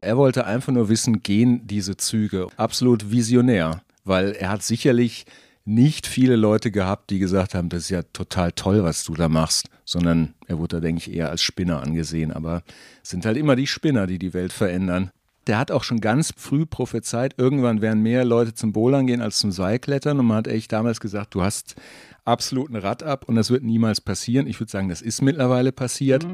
Er wollte einfach nur wissen, gehen diese Züge? Absolut visionär weil er hat sicherlich nicht viele Leute gehabt, die gesagt haben, das ist ja total toll, was du da machst, sondern er wurde da, denke ich, eher als Spinner angesehen. Aber es sind halt immer die Spinner, die die Welt verändern. Der hat auch schon ganz früh prophezeit, irgendwann werden mehr Leute zum Bowlern gehen als zum Seilklettern. Und man hat echt damals gesagt, du hast absolut ein Rad ab und das wird niemals passieren. Ich würde sagen, das ist mittlerweile passiert.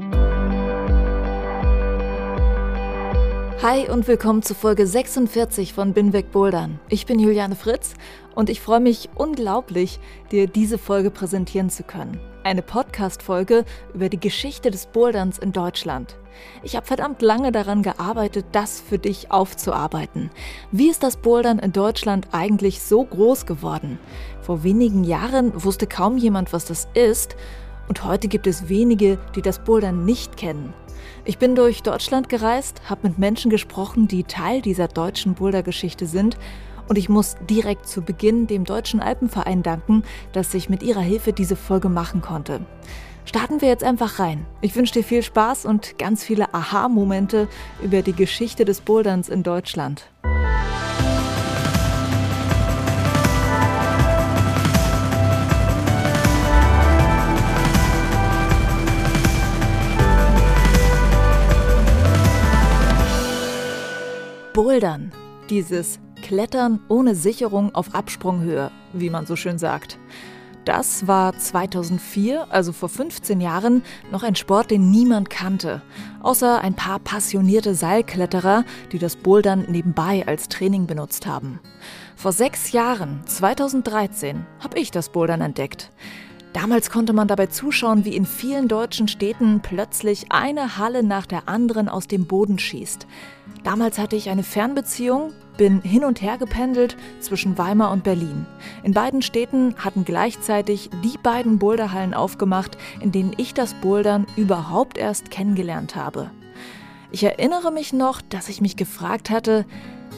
Hi und willkommen zu Folge 46 von Binweg Bouldern. Ich bin Juliane Fritz und ich freue mich unglaublich, dir diese Folge präsentieren zu können. Eine Podcast-Folge über die Geschichte des Boulderns in Deutschland. Ich habe verdammt lange daran gearbeitet, das für dich aufzuarbeiten. Wie ist das Bouldern in Deutschland eigentlich so groß geworden? Vor wenigen Jahren wusste kaum jemand, was das ist. Und heute gibt es wenige, die das Bouldern nicht kennen. Ich bin durch Deutschland gereist, habe mit Menschen gesprochen, die Teil dieser deutschen Boulder-Geschichte sind und ich muss direkt zu Beginn dem Deutschen Alpenverein danken, dass ich mit ihrer Hilfe diese Folge machen konnte. Starten wir jetzt einfach rein. Ich wünsche dir viel Spaß und ganz viele Aha-Momente über die Geschichte des Boulderns in Deutschland. Bouldern, dieses Klettern ohne Sicherung auf Absprunghöhe, wie man so schön sagt. Das war 2004, also vor 15 Jahren, noch ein Sport, den niemand kannte, außer ein paar passionierte Seilkletterer, die das Bouldern nebenbei als Training benutzt haben. Vor sechs Jahren, 2013, habe ich das Bouldern entdeckt. Damals konnte man dabei zuschauen, wie in vielen deutschen Städten plötzlich eine Halle nach der anderen aus dem Boden schießt. Damals hatte ich eine Fernbeziehung, bin hin und her gependelt zwischen Weimar und Berlin. In beiden Städten hatten gleichzeitig die beiden Boulderhallen aufgemacht, in denen ich das Bouldern überhaupt erst kennengelernt habe. Ich erinnere mich noch, dass ich mich gefragt hatte,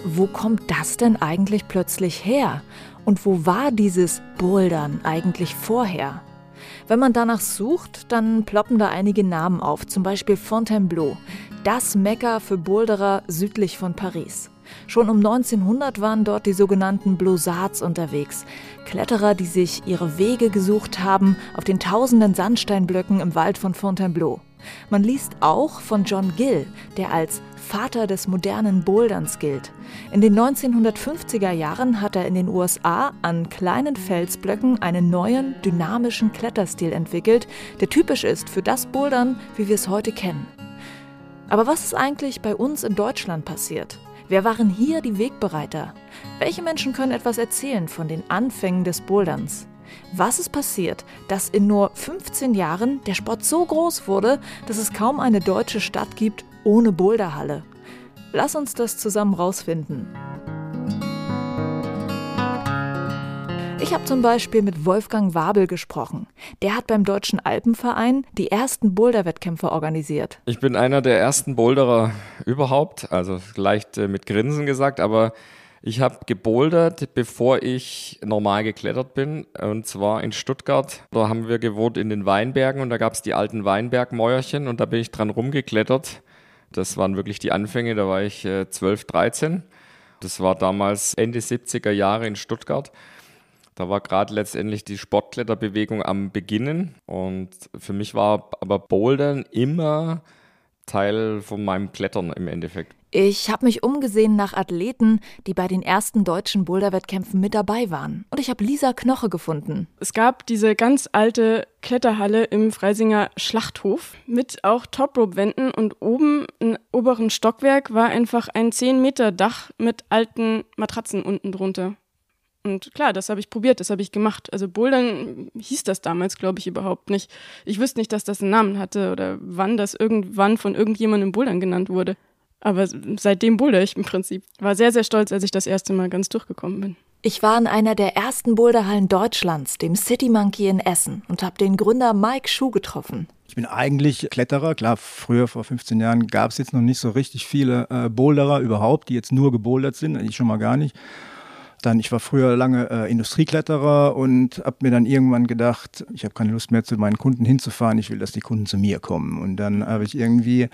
wo kommt das denn eigentlich plötzlich her? Und wo war dieses Bouldern eigentlich vorher? Wenn man danach sucht, dann ploppen da einige Namen auf, zum Beispiel Fontainebleau, das Mekka für Boulderer südlich von Paris. Schon um 1900 waren dort die sogenannten Blossards unterwegs. Kletterer, die sich ihre Wege gesucht haben auf den tausenden Sandsteinblöcken im Wald von Fontainebleau. Man liest auch von John Gill, der als Vater des modernen Boulderns gilt. In den 1950er Jahren hat er in den USA an kleinen Felsblöcken einen neuen, dynamischen Kletterstil entwickelt, der typisch ist für das Bouldern, wie wir es heute kennen. Aber was ist eigentlich bei uns in Deutschland passiert? Wer waren hier die Wegbereiter? Welche Menschen können etwas erzählen von den Anfängen des Boulderns? Was ist passiert, dass in nur 15 Jahren der Sport so groß wurde, dass es kaum eine deutsche Stadt gibt ohne Boulderhalle? Lass uns das zusammen rausfinden. Ich habe zum Beispiel mit Wolfgang Wabel gesprochen. Der hat beim Deutschen Alpenverein die ersten Boulderwettkämpfe organisiert. Ich bin einer der ersten Boulderer überhaupt, also leicht äh, mit Grinsen gesagt, aber ich habe gebouldert, bevor ich normal geklettert bin. Und zwar in Stuttgart. Da haben wir gewohnt in den Weinbergen und da gab es die alten Weinbergmäuerchen und da bin ich dran rumgeklettert. Das waren wirklich die Anfänge, da war ich äh, 12, 13. Das war damals Ende 70er Jahre in Stuttgart. Da war gerade letztendlich die Sportkletterbewegung am Beginnen und für mich war aber Bouldern immer Teil von meinem Klettern im Endeffekt. Ich habe mich umgesehen nach Athleten, die bei den ersten deutschen Boulderwettkämpfen mit dabei waren. Und ich habe Lisa Knoche gefunden. Es gab diese ganz alte Kletterhalle im Freisinger Schlachthof mit auch Toprope-Wänden und oben im oberen Stockwerk war einfach ein 10 Meter Dach mit alten Matratzen unten drunter. Und klar, das habe ich probiert, das habe ich gemacht. Also Bouldern hieß das damals, glaube ich, überhaupt nicht. Ich wüsste nicht, dass das einen Namen hatte oder wann das irgendwann von irgendjemandem Bouldern genannt wurde. Aber seitdem boulder ich im Prinzip. War sehr, sehr stolz, als ich das erste Mal ganz durchgekommen bin. Ich war in einer der ersten Boulderhallen Deutschlands, dem City Monkey in Essen, und habe den Gründer Mike Schuh getroffen. Ich bin eigentlich Kletterer. Klar, früher, vor 15 Jahren, gab es jetzt noch nicht so richtig viele äh, Boulderer überhaupt, die jetzt nur gebouldert sind. Ich schon mal gar nicht. Dann, ich war früher lange äh, Industriekletterer und habe mir dann irgendwann gedacht, ich habe keine Lust mehr zu meinen Kunden hinzufahren, ich will, dass die Kunden zu mir kommen. Und dann habe ich irgendwie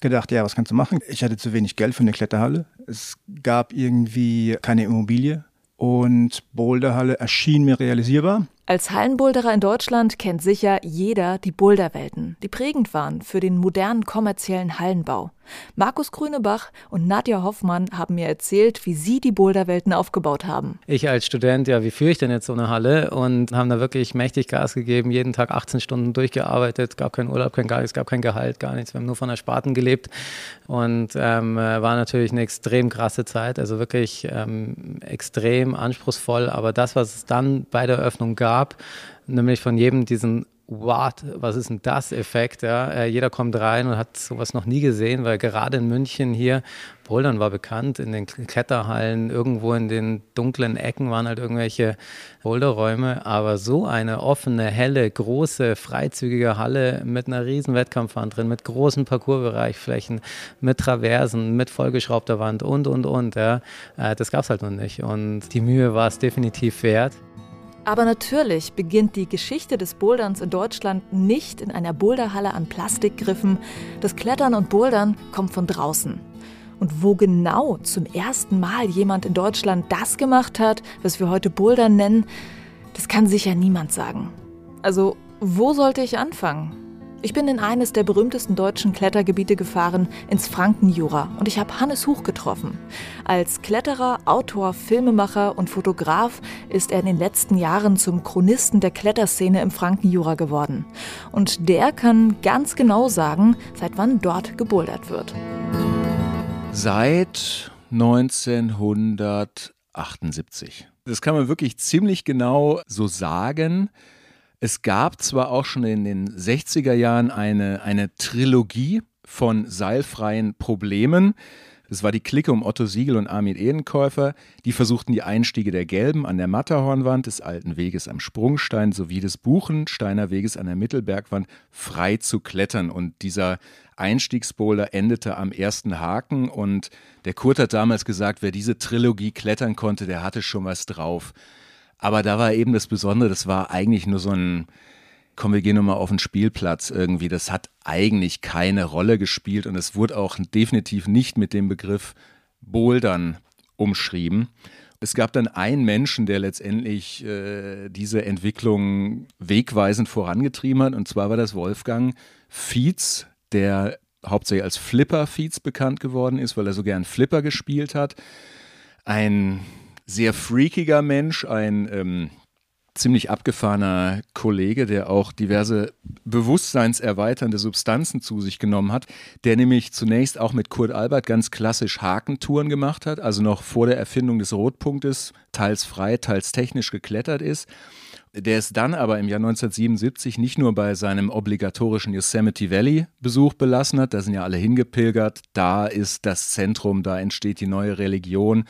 gedacht, ja, was kannst du machen? Ich hatte zu wenig Geld für eine Kletterhalle. Es gab irgendwie keine Immobilie und Boulderhalle erschien mir realisierbar. Als Hallenboulderer in Deutschland kennt sicher jeder die Boulderwelten, die prägend waren für den modernen kommerziellen Hallenbau. Markus Grünebach und Nadja Hoffmann haben mir erzählt, wie sie die Boulderwelten aufgebaut haben. Ich als Student, ja, wie führe ich denn jetzt so eine Halle? Und haben da wirklich mächtig Gas gegeben, jeden Tag 18 Stunden durchgearbeitet, gab keinen Urlaub, kein gar nichts, gab kein Gehalt, gar nichts. Wir haben nur von der Spaten gelebt und ähm, war natürlich eine extrem krasse Zeit, also wirklich ähm, extrem anspruchsvoll. Aber das, was es dann bei der Eröffnung gab, gab, nämlich von jedem diesen What, was ist denn das Effekt? Ja? Äh, jeder kommt rein und hat sowas noch nie gesehen, weil gerade in München hier, Bouldern war bekannt, in den Kletterhallen, irgendwo in den dunklen Ecken waren halt irgendwelche Boulderräume, aber so eine offene, helle, große, freizügige Halle mit einer riesen Wettkampfwand drin, mit großen Parcoursbereichflächen, mit Traversen, mit vollgeschraubter Wand und, und, und. Ja? Äh, das gab es halt noch nicht und die Mühe war es definitiv wert. Aber natürlich beginnt die Geschichte des Boulderns in Deutschland nicht in einer Boulderhalle an Plastikgriffen. Das Klettern und Bouldern kommt von draußen. Und wo genau zum ersten Mal jemand in Deutschland das gemacht hat, was wir heute Bouldern nennen, das kann sicher niemand sagen. Also, wo sollte ich anfangen? Ich bin in eines der berühmtesten deutschen Klettergebiete gefahren, ins Frankenjura, und ich habe Hannes Huch getroffen. Als Kletterer, Autor, Filmemacher und Fotograf ist er in den letzten Jahren zum Chronisten der Kletterszene im Frankenjura geworden. Und der kann ganz genau sagen, seit wann dort gebouldert wird. Seit 1978. Das kann man wirklich ziemlich genau so sagen. Es gab zwar auch schon in den 60er Jahren eine, eine Trilogie von seilfreien Problemen. Es war die Clique um Otto Siegel und Armin Edenkäufer. Die versuchten die Einstiege der Gelben an der Matterhornwand, des Alten Weges am Sprungstein sowie des Buchensteiner Weges an der Mittelbergwand frei zu klettern. Und dieser Einstiegsbowler endete am ersten Haken. Und der Kurt hat damals gesagt, wer diese Trilogie klettern konnte, der hatte schon was drauf. Aber da war eben das Besondere, das war eigentlich nur so ein, komm, wir gehen nochmal auf den Spielplatz irgendwie. Das hat eigentlich keine Rolle gespielt und es wurde auch definitiv nicht mit dem Begriff Bouldern umschrieben. Es gab dann einen Menschen, der letztendlich äh, diese Entwicklung wegweisend vorangetrieben hat, und zwar war das Wolfgang Fietz, der hauptsächlich als Flipper Fietz bekannt geworden ist, weil er so gern Flipper gespielt hat. Ein sehr freakiger Mensch, ein ähm, ziemlich abgefahrener Kollege, der auch diverse bewusstseinserweiternde Substanzen zu sich genommen hat, der nämlich zunächst auch mit Kurt Albert ganz klassisch Hakentouren gemacht hat, also noch vor der Erfindung des Rotpunktes, teils frei, teils technisch geklettert ist. Der ist dann aber im Jahr 1977 nicht nur bei seinem obligatorischen Yosemite Valley Besuch belassen hat, da sind ja alle hingepilgert, da ist das Zentrum, da entsteht die neue Religion.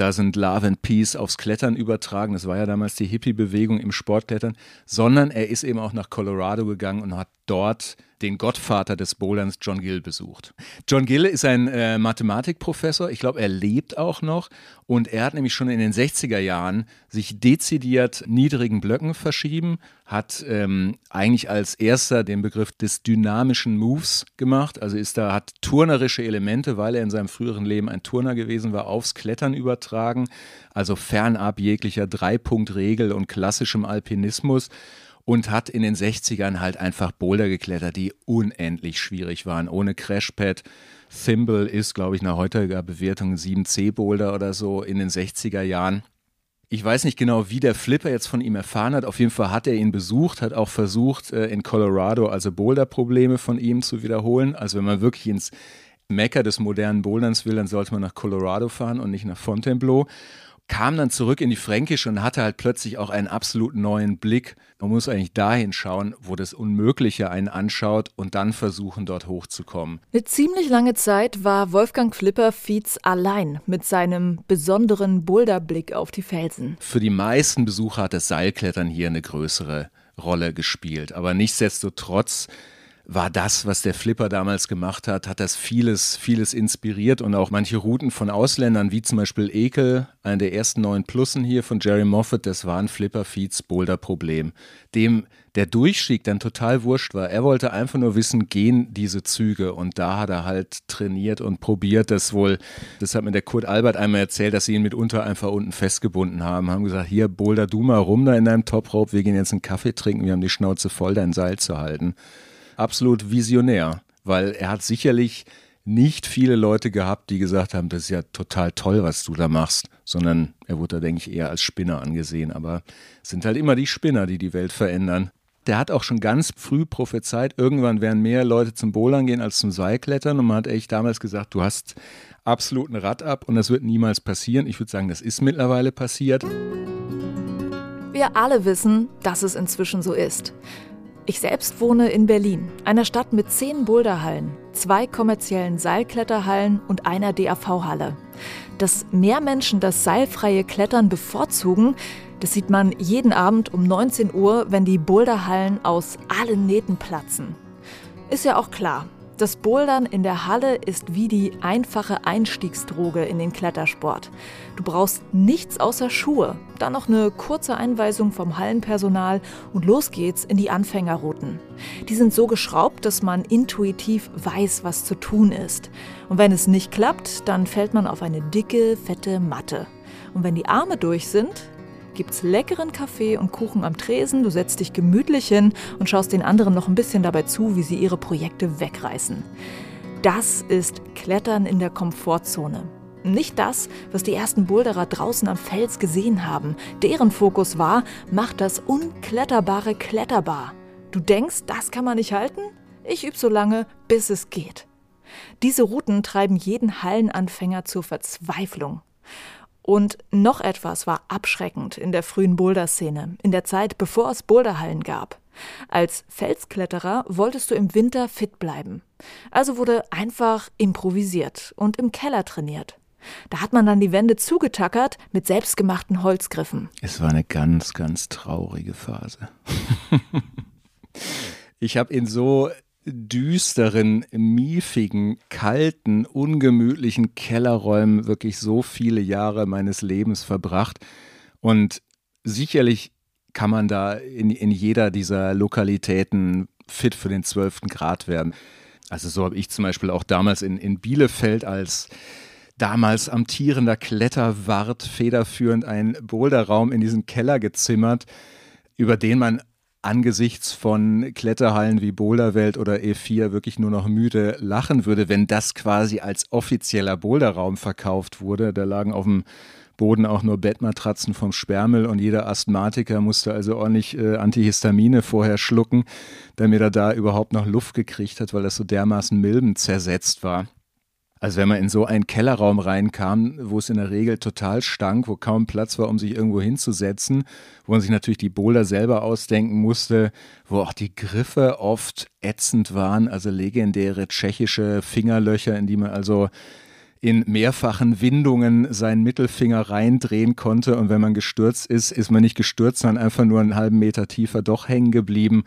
Da sind Love and Peace aufs Klettern übertragen. Das war ja damals die Hippie-Bewegung im Sportklettern. Sondern er ist eben auch nach Colorado gegangen und hat dort den Gottvater des Bowlerns, John Gill, besucht. John Gill ist ein äh, Mathematikprofessor. Ich glaube, er lebt auch noch. Und er hat nämlich schon in den 60er Jahren sich dezidiert niedrigen Blöcken verschrieben, hat ähm, eigentlich als erster den Begriff des dynamischen Moves gemacht. Also ist da, hat turnerische Elemente, weil er in seinem früheren Leben ein Turner gewesen war, aufs Klettern übertragen. Also fernab jeglicher Dreipunktregel und klassischem Alpinismus und hat in den 60ern halt einfach Boulder geklettert, die unendlich schwierig waren, ohne Crashpad. Thimble ist, glaube ich, nach heutiger Bewertung 7C Boulder oder so in den 60er Jahren. Ich weiß nicht genau, wie der Flipper jetzt von ihm erfahren hat. Auf jeden Fall hat er ihn besucht, hat auch versucht, äh, in Colorado also Boulder-Probleme von ihm zu wiederholen. Also wenn man wirklich ins Mecker des modernen Boulderns will, dann sollte man nach Colorado fahren und nicht nach Fontainebleau. Kam dann zurück in die Fränkische und hatte halt plötzlich auch einen absolut neuen Blick. Man muss eigentlich dahin schauen, wo das Unmögliche einen anschaut und dann versuchen, dort hochzukommen. Eine ziemlich lange Zeit war Wolfgang Flipper Fietz allein mit seinem besonderen Boulderblick auf die Felsen. Für die meisten Besucher hat das Seilklettern hier eine größere Rolle gespielt. Aber nichtsdestotrotz war das, was der Flipper damals gemacht hat, hat das vieles, vieles inspiriert und auch manche Routen von Ausländern, wie zum Beispiel Ekel, einer der ersten neuen Plussen hier von Jerry Moffat, das war ein Flipper-Feeds Boulder-Problem, dem der Durchstieg dann total wurscht war. Er wollte einfach nur wissen, gehen diese Züge? Und da hat er halt trainiert und probiert das wohl. Das hat mir der Kurt Albert einmal erzählt, dass sie ihn mitunter einfach unten festgebunden haben, haben gesagt, hier Boulder du mal rum da in deinem Top-Rope, wir gehen jetzt einen Kaffee trinken, wir haben die Schnauze voll, dein Seil zu halten absolut visionär, weil er hat sicherlich nicht viele Leute gehabt, die gesagt haben, das ist ja total toll, was du da machst, sondern er wurde da, denke ich, eher als Spinner angesehen. Aber es sind halt immer die Spinner, die die Welt verändern. Der hat auch schon ganz früh prophezeit, irgendwann werden mehr Leute zum Bowlern gehen als zum Seilklettern. Und man hat echt damals gesagt, du hast absolut ein Rad ab und das wird niemals passieren. Ich würde sagen, das ist mittlerweile passiert. Wir alle wissen, dass es inzwischen so ist. Ich selbst wohne in Berlin, einer Stadt mit zehn Boulderhallen, zwei kommerziellen Seilkletterhallen und einer DAV-Halle. Dass mehr Menschen das seilfreie Klettern bevorzugen, das sieht man jeden Abend um 19 Uhr, wenn die Boulderhallen aus allen Nähten platzen. Ist ja auch klar, das Bouldern in der Halle ist wie die einfache Einstiegsdroge in den Klettersport. Du brauchst nichts außer Schuhe, dann noch eine kurze Einweisung vom Hallenpersonal und los geht's in die Anfängerrouten. Die sind so geschraubt, dass man intuitiv weiß, was zu tun ist. Und wenn es nicht klappt, dann fällt man auf eine dicke, fette Matte. Und wenn die Arme durch sind, gibt's leckeren Kaffee und Kuchen am Tresen, du setzt dich gemütlich hin und schaust den anderen noch ein bisschen dabei zu, wie sie ihre Projekte wegreißen. Das ist Klettern in der Komfortzone. Nicht das, was die ersten Boulderer draußen am Fels gesehen haben. Deren Fokus war, macht das Unkletterbare kletterbar. Du denkst, das kann man nicht halten? Ich übe so lange, bis es geht. Diese Routen treiben jeden Hallenanfänger zur Verzweiflung. Und noch etwas war abschreckend in der frühen Boulder-Szene, in der Zeit, bevor es Boulderhallen gab. Als Felskletterer wolltest du im Winter fit bleiben. Also wurde einfach improvisiert und im Keller trainiert. Da hat man dann die Wände zugetackert mit selbstgemachten Holzgriffen. Es war eine ganz, ganz traurige Phase. ich habe in so düsteren, miefigen, kalten, ungemütlichen Kellerräumen wirklich so viele Jahre meines Lebens verbracht. Und sicherlich kann man da in, in jeder dieser Lokalitäten fit für den zwölften Grad werden. Also so habe ich zum Beispiel auch damals in, in Bielefeld als damals amtierender Kletterwart federführend einen Boulderraum in diesen Keller gezimmert, über den man angesichts von Kletterhallen wie Boulderwelt oder E4 wirklich nur noch müde lachen würde, wenn das quasi als offizieller Boulderraum verkauft wurde. Da lagen auf dem Boden auch nur Bettmatratzen vom Sperrmüll und jeder Asthmatiker musste also ordentlich äh, Antihistamine vorher schlucken, damit er da überhaupt noch Luft gekriegt hat, weil das so dermaßen Milben zersetzt war. Also wenn man in so einen Kellerraum reinkam, wo es in der Regel total stank, wo kaum Platz war, um sich irgendwo hinzusetzen, wo man sich natürlich die Boulder selber ausdenken musste, wo auch die Griffe oft ätzend waren, also legendäre tschechische Fingerlöcher, in die man also in mehrfachen Windungen seinen Mittelfinger reindrehen konnte und wenn man gestürzt ist, ist man nicht gestürzt, sondern einfach nur einen halben Meter tiefer doch hängen geblieben.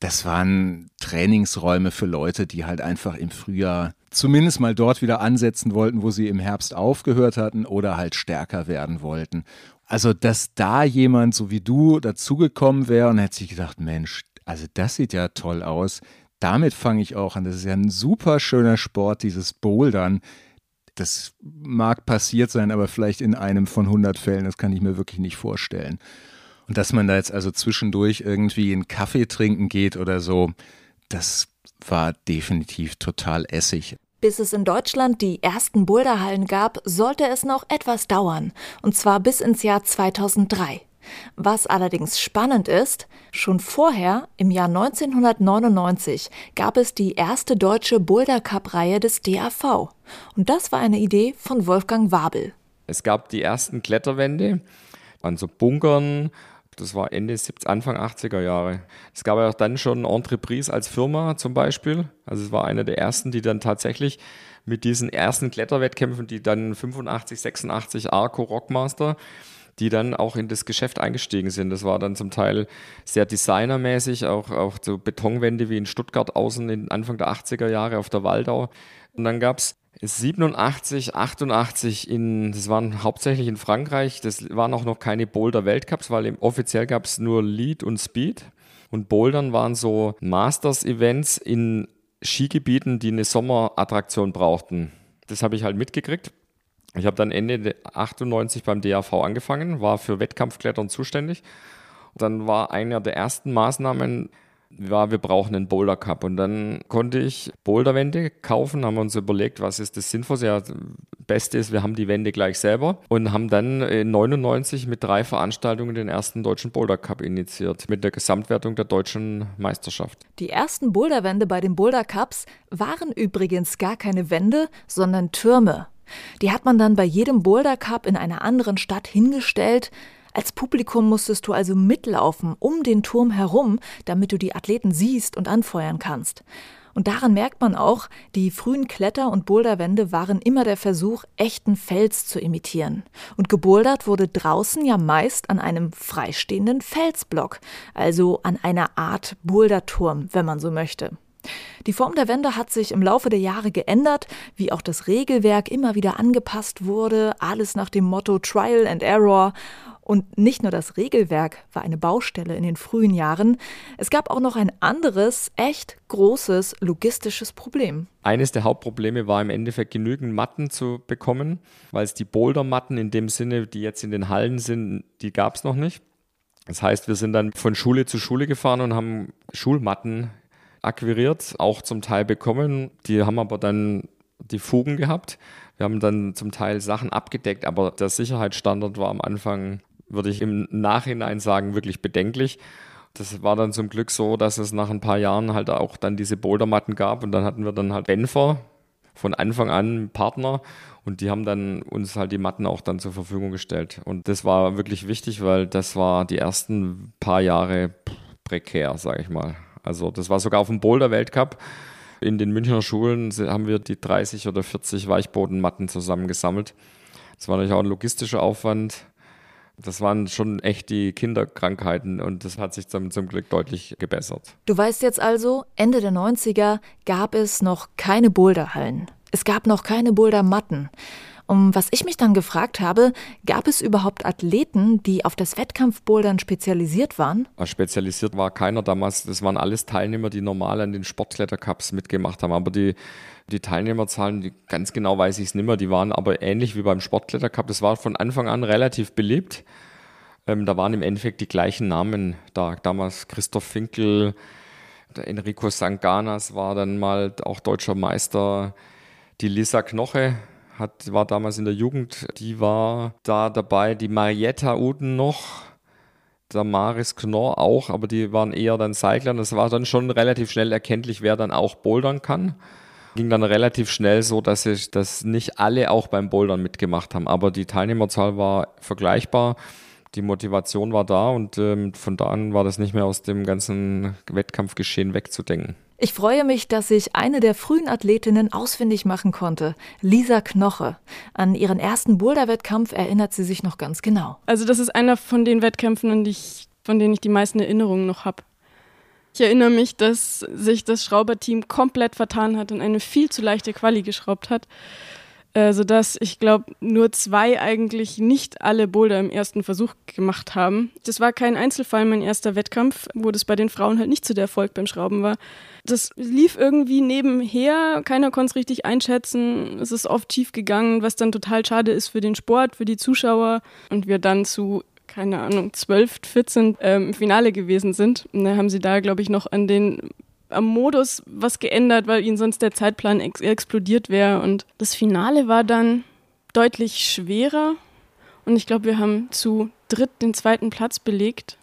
Das waren Trainingsräume für Leute, die halt einfach im Frühjahr zumindest mal dort wieder ansetzen wollten, wo sie im Herbst aufgehört hatten oder halt stärker werden wollten. Also, dass da jemand so wie du dazugekommen wäre und hätte sich gedacht, Mensch, also das sieht ja toll aus. Damit fange ich auch an. Das ist ja ein super schöner Sport, dieses Bouldern. Das mag passiert sein, aber vielleicht in einem von 100 Fällen. Das kann ich mir wirklich nicht vorstellen. Und dass man da jetzt also zwischendurch irgendwie einen Kaffee trinken geht oder so, das war definitiv total essig. Bis es in Deutschland die ersten Boulderhallen gab, sollte es noch etwas dauern, und zwar bis ins Jahr 2003. Was allerdings spannend ist, schon vorher, im Jahr 1999, gab es die erste deutsche Boulder Cup-Reihe des DAV. Und das war eine Idee von Wolfgang Wabel. Es gab die ersten Kletterwände an so Bunkern. Das war Ende 70, Anfang 80er Jahre. Es gab ja auch dann schon Entreprise als Firma zum Beispiel. Also es war einer der ersten, die dann tatsächlich mit diesen ersten Kletterwettkämpfen, die dann 85, 86 Arco Rockmaster, die dann auch in das Geschäft eingestiegen sind. Das war dann zum Teil sehr designermäßig, auch, auch so Betonwände wie in Stuttgart außen in Anfang der 80er Jahre auf der Waldau. Und dann gab es 87, 88 in, das waren hauptsächlich in Frankreich, das waren auch noch keine Boulder-Weltcups, weil offiziell gab es nur Lead und Speed. Und Bouldern waren so Masters-Events in Skigebieten, die eine Sommerattraktion brauchten. Das habe ich halt mitgekriegt. Ich habe dann Ende 98 beim DAV angefangen, war für Wettkampfklettern zuständig. Dann war einer der ersten Maßnahmen, war, wir brauchen einen Boulder Cup. Und dann konnte ich Boulderwände kaufen, haben uns überlegt, was ist das Sinnvollste. Ja, Beste ist, wir haben die Wände gleich selber und haben dann in 99 mit drei Veranstaltungen den ersten deutschen Boulder Cup initiiert, mit der Gesamtwertung der deutschen Meisterschaft. Die ersten Boulderwände bei den Boulder Cups waren übrigens gar keine Wände, sondern Türme. Die hat man dann bei jedem Boulder Cup in einer anderen Stadt hingestellt, als Publikum musstest du also mitlaufen um den Turm herum, damit du die Athleten siehst und anfeuern kannst. Und daran merkt man auch, die frühen Kletter- und Boulderwände waren immer der Versuch, echten Fels zu imitieren. Und gebouldert wurde draußen ja meist an einem freistehenden Felsblock, also an einer Art Boulderturm, wenn man so möchte. Die Form der Wände hat sich im Laufe der Jahre geändert, wie auch das Regelwerk immer wieder angepasst wurde, alles nach dem Motto Trial and Error. Und nicht nur das Regelwerk war eine Baustelle in den frühen Jahren, es gab auch noch ein anderes, echt großes logistisches Problem. Eines der Hauptprobleme war im Endeffekt genügend Matten zu bekommen, weil es die Bouldermatten in dem Sinne, die jetzt in den Hallen sind, die gab es noch nicht. Das heißt, wir sind dann von Schule zu Schule gefahren und haben Schulmatten akquiriert, auch zum Teil bekommen. Die haben aber dann die Fugen gehabt. Wir haben dann zum Teil Sachen abgedeckt, aber der Sicherheitsstandard war am Anfang würde ich im Nachhinein sagen, wirklich bedenklich. Das war dann zum Glück so, dass es nach ein paar Jahren halt auch dann diese Bouldermatten gab und dann hatten wir dann halt Benfer von Anfang an Partner und die haben dann uns halt die Matten auch dann zur Verfügung gestellt. Und das war wirklich wichtig, weil das war die ersten paar Jahre prekär, sage ich mal. Also das war sogar auf dem Boulder-Weltcup. In den Münchner Schulen haben wir die 30 oder 40 Weichbodenmatten zusammengesammelt. Das war natürlich auch ein logistischer Aufwand. Das waren schon echt die Kinderkrankheiten und das hat sich zum, zum Glück deutlich gebessert. Du weißt jetzt also, Ende der 90er gab es noch keine Boulderhallen. Es gab noch keine Bouldermatten. Um was ich mich dann gefragt habe, gab es überhaupt Athleten, die auf das Wettkampfbouldern spezialisiert waren? Spezialisiert war keiner damals. Das waren alles Teilnehmer, die normal an den Sportklettercups mitgemacht haben. Aber die, die Teilnehmerzahlen, die, ganz genau weiß ich es nicht mehr, die waren aber ähnlich wie beim Sportklettercup. Das war von Anfang an relativ beliebt. Ähm, da waren im Endeffekt die gleichen Namen da. Damals Christoph Finkel, der Enrico Sanganas war dann mal auch deutscher Meister. Die Lisa Knoche hat, war damals in der Jugend, die war da dabei, die Marietta Uden noch, der Maris Knorr auch, aber die waren eher dann Cycler. Das war dann schon relativ schnell erkenntlich, wer dann auch bouldern kann. Ging dann relativ schnell so, dass ich, dass nicht alle auch beim Bouldern mitgemacht haben, aber die Teilnehmerzahl war vergleichbar. Die Motivation war da und ähm, von da an war das nicht mehr aus dem ganzen Wettkampfgeschehen wegzudenken. Ich freue mich, dass ich eine der frühen Athletinnen ausfindig machen konnte, Lisa Knoche. An ihren ersten Boulder-Wettkampf erinnert sie sich noch ganz genau. Also das ist einer von den Wettkämpfen, an die ich, von denen ich die meisten Erinnerungen noch habe. Ich erinnere mich, dass sich das Schrauberteam komplett vertan hat und eine viel zu leichte Quali geschraubt hat äh, sodass ich glaube, nur zwei eigentlich nicht alle Boulder im ersten Versuch gemacht haben. Das war kein Einzelfall, mein erster Wettkampf, wo das bei den Frauen halt nicht so der Erfolg beim Schrauben war. Das lief irgendwie nebenher, keiner konnte es richtig einschätzen, es ist oft schief gegangen, was dann total schade ist für den Sport, für die Zuschauer und wir dann zu keine Ahnung, 12, 14 ähm, im Finale gewesen sind. Und da haben sie da, glaube ich, noch an den am Modus was geändert, weil ihnen sonst der Zeitplan ex explodiert wäre. Und das Finale war dann deutlich schwerer. Und ich glaube, wir haben zu dritt den zweiten Platz belegt.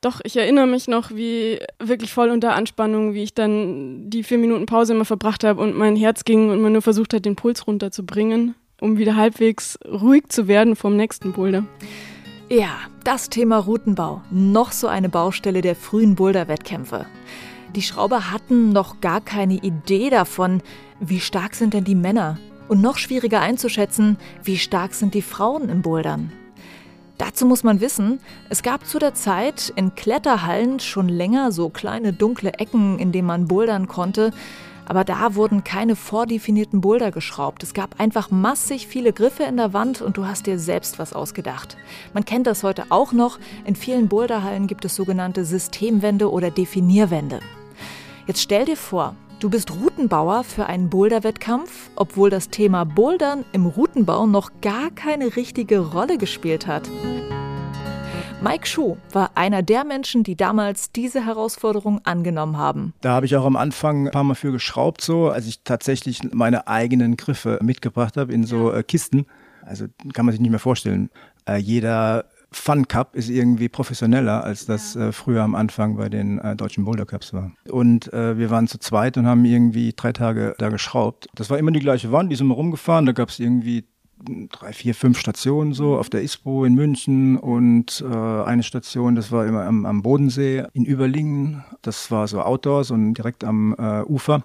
Doch, ich erinnere mich noch, wie wirklich voll unter Anspannung, wie ich dann die vier Minuten Pause immer verbracht habe und mein Herz ging und man nur versucht hat, den Puls runterzubringen. um wieder halbwegs ruhig zu werden vom nächsten Boulder. Ja, das Thema Routenbau. Noch so eine Baustelle der frühen Boulder-Wettkämpfe. Die Schrauber hatten noch gar keine Idee davon, wie stark sind denn die Männer. Und noch schwieriger einzuschätzen, wie stark sind die Frauen im Bouldern. Dazu muss man wissen, es gab zu der Zeit in Kletterhallen schon länger so kleine dunkle Ecken, in denen man bouldern konnte, aber da wurden keine vordefinierten Boulder geschraubt. Es gab einfach massig viele Griffe in der Wand und du hast dir selbst was ausgedacht. Man kennt das heute auch noch. In vielen Boulderhallen gibt es sogenannte Systemwände oder Definierwände. Jetzt stell dir vor, du bist Routenbauer für einen Boulderwettkampf, obwohl das Thema Bouldern im Routenbau noch gar keine richtige Rolle gespielt hat. Mike Schuh war einer der Menschen, die damals diese Herausforderung angenommen haben. Da habe ich auch am Anfang ein paar Mal für geschraubt, so, als ich tatsächlich meine eigenen Griffe mitgebracht habe in so äh, Kisten. Also kann man sich nicht mehr vorstellen. Äh, jeder Fun Cup ist irgendwie professioneller, als das äh, früher am Anfang bei den äh, deutschen Boulder Cups war. Und äh, wir waren zu zweit und haben irgendwie drei Tage da geschraubt. Das war immer die gleiche Wand, die sind wir rumgefahren. Da gab es irgendwie drei, vier, fünf Stationen so auf der ISPO in München und äh, eine Station, das war immer am, am, Bodensee in Überlingen. Das war so Outdoors und direkt am äh, Ufer.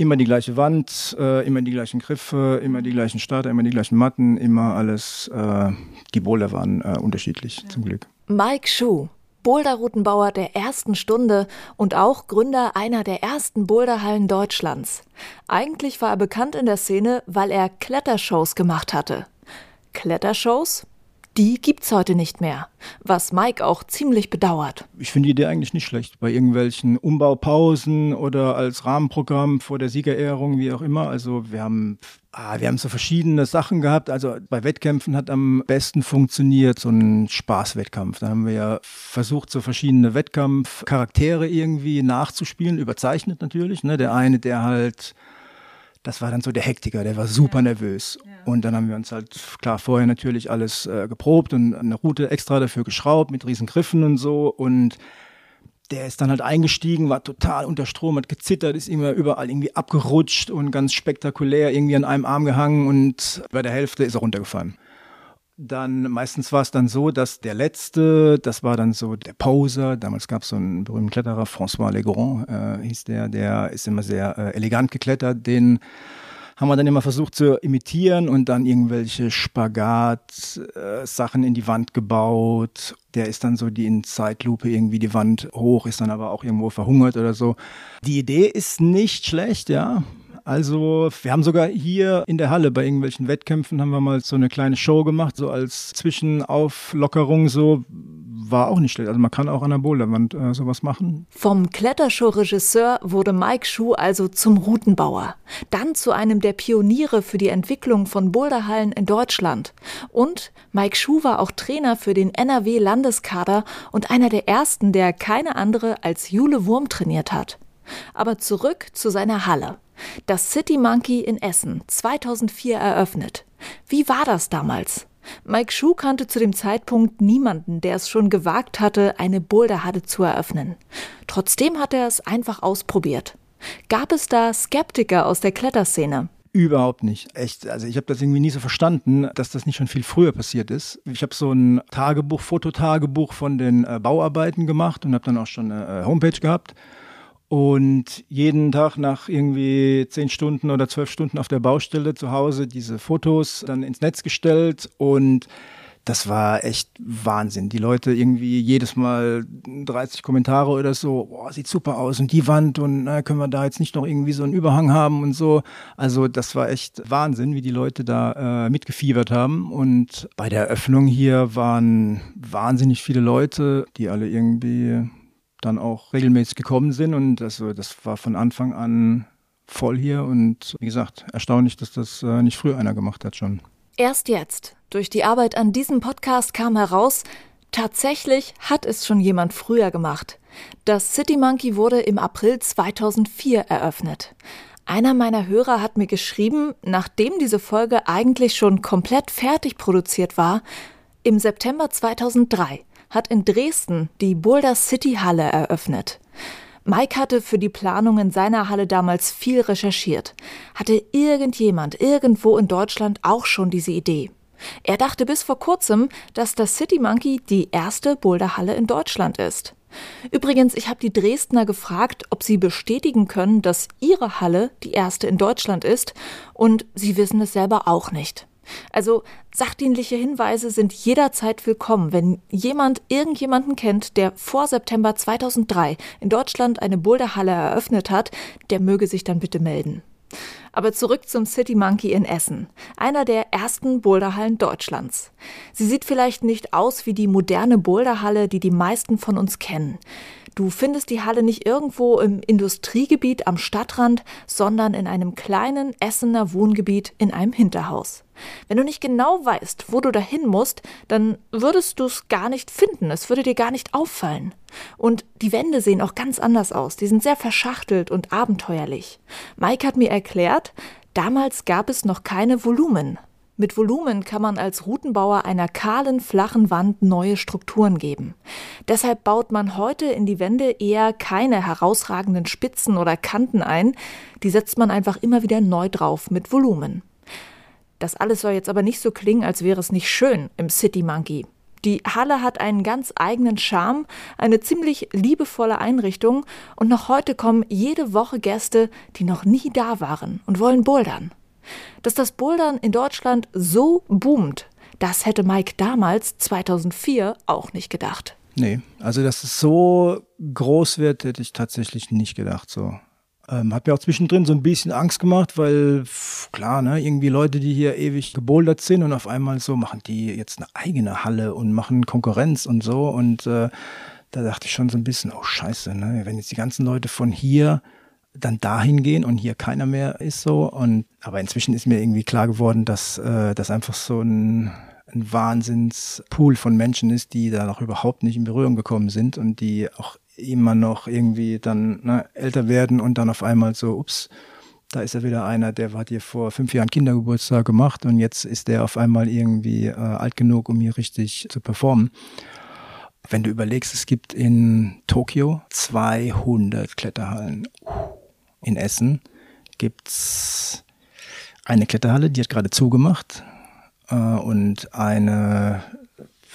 Immer die gleiche Wand, äh, immer die gleichen Griffe, immer die gleichen Starter, immer die gleichen Matten, immer alles. Äh, die Boulder waren äh, unterschiedlich, ja. zum Glück. Mike Schuh, Boulderroutenbauer der ersten Stunde und auch Gründer einer der ersten Boulderhallen Deutschlands. Eigentlich war er bekannt in der Szene, weil er Klettershows gemacht hatte. Klettershows? Die gibt's heute nicht mehr, was Mike auch ziemlich bedauert. Ich finde die Idee eigentlich nicht schlecht. Bei irgendwelchen Umbaupausen oder als Rahmenprogramm vor der Siegerehrung, wie auch immer. Also wir haben Ah, wir haben so verschiedene Sachen gehabt. Also bei Wettkämpfen hat am besten funktioniert so ein Spaßwettkampf. Da haben wir ja versucht, so verschiedene Wettkampfcharaktere irgendwie nachzuspielen, überzeichnet natürlich. Ne? Der eine, der halt das war dann so der Hektiker, der war super ja. nervös. Ja. Und dann haben wir uns halt, klar, vorher natürlich alles äh, geprobt und eine Route extra dafür geschraubt mit riesen Griffen und so. Und der ist dann halt eingestiegen, war total unter Strom, hat gezittert, ist immer überall irgendwie abgerutscht und ganz spektakulär irgendwie an einem Arm gehangen und bei der Hälfte ist er runtergefallen. Dann meistens war es dann so, dass der letzte, das war dann so der Poser, damals gab es so einen berühmten Kletterer, François Legrand äh, hieß der, der ist immer sehr äh, elegant geklettert, den haben wir dann immer versucht zu imitieren und dann irgendwelche Spagat-Sachen äh, in die Wand gebaut. Der ist dann so die in Zeitlupe irgendwie die Wand hoch, ist dann aber auch irgendwo verhungert oder so. Die Idee ist nicht schlecht, ja. Also wir haben sogar hier in der Halle bei irgendwelchen Wettkämpfen haben wir mal so eine kleine Show gemacht, so als Zwischenauflockerung so war auch nicht schlecht. Also man kann auch an der Boulderwand äh, sowas machen. Vom Klettershow-Regisseur wurde Mike Schuh also zum Routenbauer. Dann zu einem der Pioniere für die Entwicklung von Boulderhallen in Deutschland. Und Mike Schuh war auch Trainer für den NRW-Landeskader und einer der ersten, der keine andere als Jule Wurm trainiert hat. Aber zurück zu seiner Halle. Das City Monkey in Essen, 2004 eröffnet. Wie war das damals? Mike Schuh kannte zu dem Zeitpunkt niemanden, der es schon gewagt hatte, eine Boulderhalle zu eröffnen. Trotzdem hat er es einfach ausprobiert. Gab es da Skeptiker aus der Kletterszene? Überhaupt nicht. Echt. Also ich habe das irgendwie nie so verstanden, dass das nicht schon viel früher passiert ist. Ich habe so ein Tagebuch, Fototagebuch von den äh, Bauarbeiten gemacht und habe dann auch schon eine äh, Homepage gehabt und jeden Tag nach irgendwie zehn Stunden oder zwölf Stunden auf der Baustelle zu Hause diese Fotos dann ins Netz gestellt und das war echt Wahnsinn. Die Leute irgendwie jedes Mal 30 Kommentare oder so, boah, sieht super aus und die Wand und na, können wir da jetzt nicht noch irgendwie so einen Überhang haben und so. Also das war echt Wahnsinn, wie die Leute da äh, mitgefiebert haben. Und bei der Eröffnung hier waren wahnsinnig viele Leute, die alle irgendwie dann auch regelmäßig gekommen sind. Und also das war von Anfang an voll hier. Und wie gesagt, erstaunlich, dass das äh, nicht früher einer gemacht hat schon. Erst jetzt, durch die Arbeit an diesem Podcast kam heraus, tatsächlich hat es schon jemand früher gemacht. Das City Monkey wurde im April 2004 eröffnet. Einer meiner Hörer hat mir geschrieben, nachdem diese Folge eigentlich schon komplett fertig produziert war, im September 2003 hat in Dresden die Boulder City Halle eröffnet. Mike hatte für die Planungen seiner Halle damals viel recherchiert. Hatte irgendjemand irgendwo in Deutschland auch schon diese Idee? Er dachte bis vor kurzem, dass das City Monkey die erste Boulderhalle in Deutschland ist. Übrigens, ich habe die Dresdner gefragt, ob sie bestätigen können, dass ihre Halle die erste in Deutschland ist, und sie wissen es selber auch nicht. Also sachdienliche Hinweise sind jederzeit willkommen. Wenn jemand irgendjemanden kennt, der vor September 2003 in Deutschland eine Boulderhalle eröffnet hat, der möge sich dann bitte melden. Aber zurück zum City Monkey in Essen, einer der ersten Boulderhallen Deutschlands. Sie sieht vielleicht nicht aus wie die moderne Boulderhalle, die die meisten von uns kennen. Du findest die Halle nicht irgendwo im Industriegebiet am Stadtrand, sondern in einem kleinen Essener Wohngebiet in einem Hinterhaus. Wenn du nicht genau weißt, wo du dahin musst, dann würdest du es gar nicht finden, es würde dir gar nicht auffallen. Und die Wände sehen auch ganz anders aus, die sind sehr verschachtelt und abenteuerlich. Mike hat mir erklärt, damals gab es noch keine Volumen. Mit Volumen kann man als Routenbauer einer kahlen, flachen Wand neue Strukturen geben. Deshalb baut man heute in die Wände eher keine herausragenden Spitzen oder Kanten ein, die setzt man einfach immer wieder neu drauf mit Volumen. Das alles soll jetzt aber nicht so klingen, als wäre es nicht schön im City Monkey. Die Halle hat einen ganz eigenen Charme, eine ziemlich liebevolle Einrichtung und noch heute kommen jede Woche Gäste, die noch nie da waren und wollen bouldern. Dass das Bouldern in Deutschland so boomt, das hätte Mike damals, 2004, auch nicht gedacht. Nee, also dass es so groß wird, hätte ich tatsächlich nicht gedacht. So. Ähm, hat mir auch zwischendrin so ein bisschen Angst gemacht, weil klar, ne, irgendwie Leute, die hier ewig gebouldert sind und auf einmal so machen die jetzt eine eigene Halle und machen Konkurrenz und so. Und äh, da dachte ich schon so ein bisschen, oh scheiße, ne, wenn jetzt die ganzen Leute von hier dann dahin gehen und hier keiner mehr ist so. Und aber inzwischen ist mir irgendwie klar geworden, dass äh, das einfach so ein ein Wahnsinnspool von Menschen ist, die da noch überhaupt nicht in Berührung gekommen sind und die auch immer noch irgendwie dann ne, älter werden und dann auf einmal so, ups, da ist ja wieder einer, der hat hier vor fünf Jahren Kindergeburtstag gemacht und jetzt ist der auf einmal irgendwie äh, alt genug, um hier richtig zu performen. Wenn du überlegst, es gibt in Tokio 200 Kletterhallen. In Essen gibt's eine Kletterhalle, die hat gerade zugemacht äh, und eine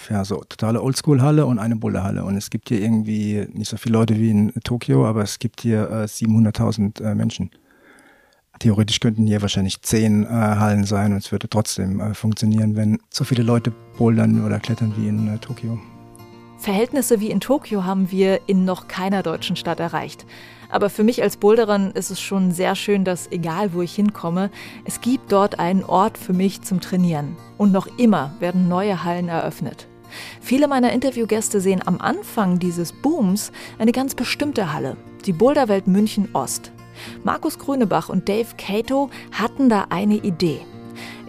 ja, so totale Oldschool-Halle und eine Bulle-Halle. Und es gibt hier irgendwie nicht so viele Leute wie in Tokio, aber es gibt hier äh, 700.000 äh, Menschen. Theoretisch könnten hier wahrscheinlich zehn äh, Hallen sein und es würde trotzdem äh, funktionieren, wenn so viele Leute bouldern oder klettern wie in äh, Tokio. Verhältnisse wie in Tokio haben wir in noch keiner deutschen Stadt erreicht. Aber für mich als Boulderin ist es schon sehr schön, dass egal wo ich hinkomme, es gibt dort einen Ort für mich zum Trainieren. Und noch immer werden neue Hallen eröffnet. Viele meiner Interviewgäste sehen am Anfang dieses Booms eine ganz bestimmte Halle, die Boulderwelt München Ost. Markus Grünebach und Dave Cato hatten da eine Idee.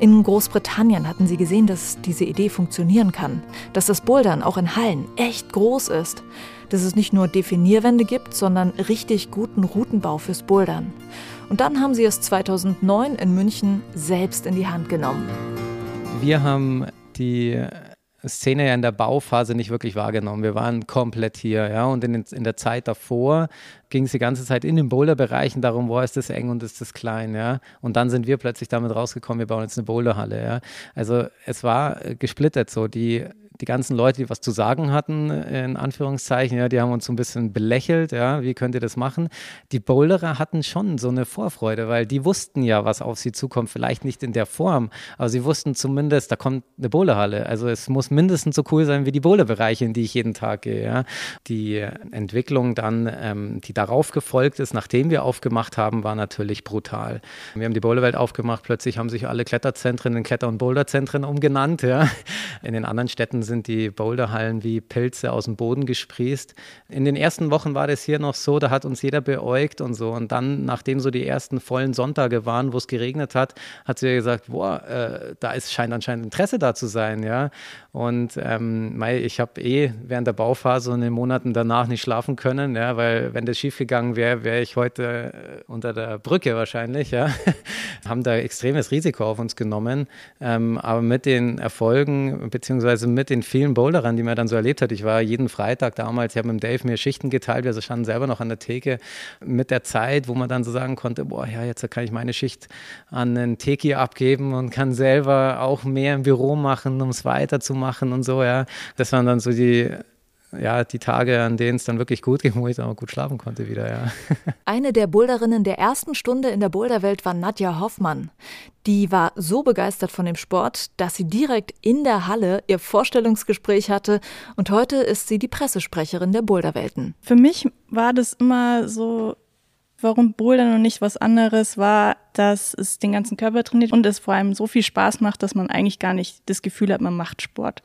In Großbritannien hatten sie gesehen, dass diese Idee funktionieren kann, dass das Bouldern auch in Hallen echt groß ist, dass es nicht nur Definierwände gibt, sondern richtig guten Routenbau fürs Bouldern. Und dann haben sie es 2009 in München selbst in die Hand genommen. Wir haben die Szene ja in der Bauphase nicht wirklich wahrgenommen. Wir waren komplett hier, ja. Und in, in der Zeit davor ging es die ganze Zeit in den Boulderbereichen darum, wo ist das eng und ist das klein, ja. Und dann sind wir plötzlich damit rausgekommen, wir bauen jetzt eine Boulderhalle, ja. Also es war gesplittert so. Die die ganzen Leute, die was zu sagen hatten, in Anführungszeichen, ja, die haben uns so ein bisschen belächelt, ja, wie könnt ihr das machen? Die Boulderer hatten schon so eine Vorfreude, weil die wussten ja, was auf sie zukommt, vielleicht nicht in der Form, aber sie wussten zumindest, da kommt eine Boulderhalle. Also es muss mindestens so cool sein wie die Boulderbereiche, in die ich jeden Tag gehe, ja. Die Entwicklung dann, ähm, die darauf gefolgt ist, nachdem wir aufgemacht haben, war natürlich brutal. Wir haben die Boulderwelt aufgemacht, plötzlich haben sich alle Kletterzentren in Kletter- und Boulderzentren umgenannt, ja. In den anderen Städten sind die Boulderhallen wie Pilze aus dem Boden gesprießt. In den ersten Wochen war das hier noch so, da hat uns jeder beäugt und so. Und dann, nachdem so die ersten vollen Sonntage waren, wo es geregnet hat, hat sie gesagt, boah, äh, da ist, scheint anscheinend Interesse da zu sein, ja. Und ähm, ich habe eh während der Bauphase und in den Monaten danach nicht schlafen können, ja, weil wenn das schiefgegangen wäre, wäre ich heute äh, unter der Brücke wahrscheinlich, ja. Haben da extremes Risiko auf uns genommen. Ähm, aber mit den Erfolgen, beziehungsweise mit den den vielen Boulderern, die man dann so erlebt hat. Ich war jeden Freitag damals, ich habe mit Dave mir Schichten geteilt, wir standen selber noch an der Theke mit der Zeit, wo man dann so sagen konnte, boah, ja, jetzt kann ich meine Schicht an einen Teki abgeben und kann selber auch mehr im Büro machen, um es weiterzumachen und so, ja. Das waren dann so die ja, die Tage, an denen es dann wirklich gut ging, wo ich dann auch gut schlafen konnte wieder, ja. Eine der Boulderinnen der ersten Stunde in der Boulderwelt war Nadja Hoffmann. Die war so begeistert von dem Sport, dass sie direkt in der Halle ihr Vorstellungsgespräch hatte und heute ist sie die Pressesprecherin der Boulderwelten. Für mich war das immer so warum Bouldern und nicht was anderes war, dass es den ganzen Körper trainiert und es vor allem so viel Spaß macht, dass man eigentlich gar nicht das Gefühl hat, man macht Sport.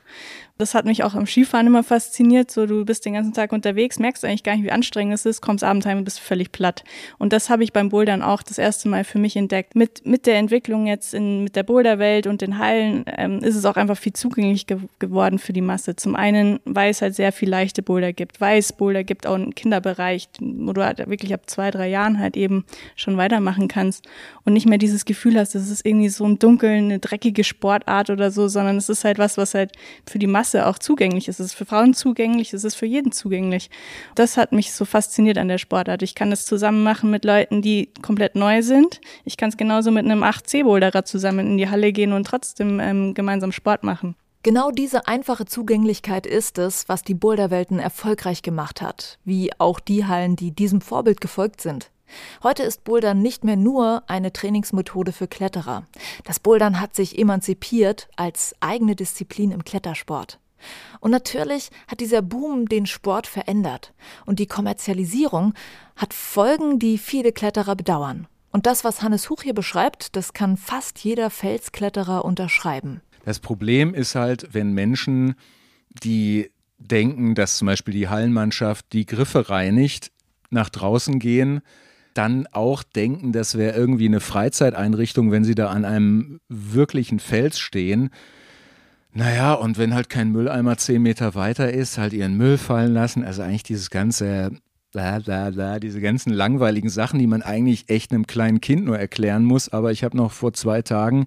Das hat mich auch am Skifahren immer fasziniert. So, du bist den ganzen Tag unterwegs, merkst eigentlich gar nicht, wie anstrengend es ist, kommst abends heim und bist völlig platt. Und das habe ich beim Bouldern auch das erste Mal für mich entdeckt. Mit, mit der Entwicklung jetzt in, mit der Boulderwelt und den Hallen ähm, ist es auch einfach viel zugänglich ge geworden für die Masse. Zum einen, weil es halt sehr viel leichte Boulder gibt, weil es Boulder gibt, auch im Kinderbereich, wo du halt wirklich ab zwei, drei Jahren halt eben schon weitermachen kannst und nicht mehr dieses Gefühl hast, das ist irgendwie so im Dunkeln eine dreckige Sportart oder so, sondern es ist halt was, was halt für die Masse Masse auch zugänglich. Es ist für Frauen zugänglich, es ist für jeden zugänglich. Das hat mich so fasziniert an der Sportart. Ich kann das zusammen machen mit Leuten, die komplett neu sind. Ich kann es genauso mit einem 8C-Boulderer zusammen in die Halle gehen und trotzdem ähm, gemeinsam Sport machen. Genau diese einfache Zugänglichkeit ist es, was die Boulderwelten erfolgreich gemacht hat, wie auch die Hallen, die diesem Vorbild gefolgt sind. Heute ist Bouldern nicht mehr nur eine Trainingsmethode für Kletterer. Das Bouldern hat sich emanzipiert als eigene Disziplin im Klettersport. Und natürlich hat dieser Boom den Sport verändert. Und die Kommerzialisierung hat Folgen, die viele Kletterer bedauern. Und das, was Hannes Huch hier beschreibt, das kann fast jeder Felskletterer unterschreiben. Das Problem ist halt, wenn Menschen, die denken, dass zum Beispiel die Hallenmannschaft die Griffe reinigt, nach draußen gehen, dann auch denken, das wäre irgendwie eine Freizeiteinrichtung, wenn sie da an einem wirklichen Fels stehen. Naja, und wenn halt kein Mülleimer zehn Meter weiter ist, halt ihren Müll fallen lassen. Also eigentlich dieses ganze, bla bla bla, diese ganzen langweiligen Sachen, die man eigentlich echt einem kleinen Kind nur erklären muss. Aber ich habe noch vor zwei Tagen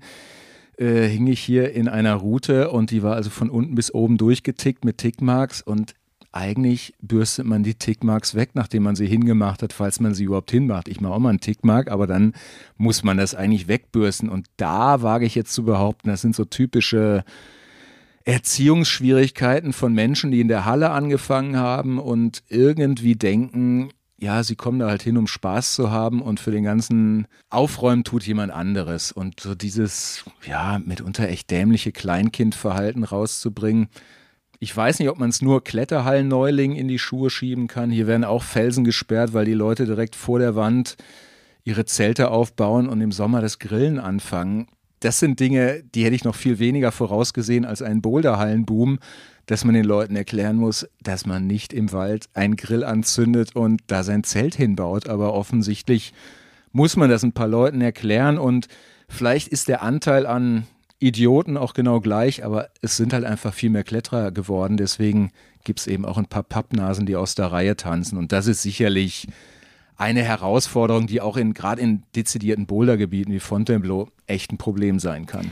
äh, hing ich hier in einer Route und die war also von unten bis oben durchgetickt mit Tickmarks und eigentlich bürstet man die Tickmarks weg, nachdem man sie hingemacht hat, falls man sie überhaupt hinmacht. Ich mache auch mal einen Tickmark, aber dann muss man das eigentlich wegbürsten. Und da wage ich jetzt zu behaupten, das sind so typische Erziehungsschwierigkeiten von Menschen, die in der Halle angefangen haben und irgendwie denken, ja, sie kommen da halt hin, um Spaß zu haben und für den ganzen Aufräumen tut jemand anderes. Und so dieses, ja, mitunter echt dämliche Kleinkindverhalten rauszubringen. Ich weiß nicht, ob man es nur Kletterhallen-Neulingen in die Schuhe schieben kann. Hier werden auch Felsen gesperrt, weil die Leute direkt vor der Wand ihre Zelte aufbauen und im Sommer das Grillen anfangen das sind Dinge, die hätte ich noch viel weniger vorausgesehen als einen Boulderhallenboom, dass man den Leuten erklären muss, dass man nicht im Wald einen Grill anzündet und da sein Zelt hinbaut. Aber offensichtlich muss man das ein paar Leuten erklären und vielleicht ist der Anteil an Idioten auch genau gleich, aber es sind halt einfach viel mehr Kletterer geworden. Deswegen gibt es eben auch ein paar Pappnasen, die aus der Reihe tanzen. Und das ist sicherlich eine Herausforderung, die auch in gerade in dezidierten Bouldergebieten wie Fontainebleau echt ein Problem sein kann.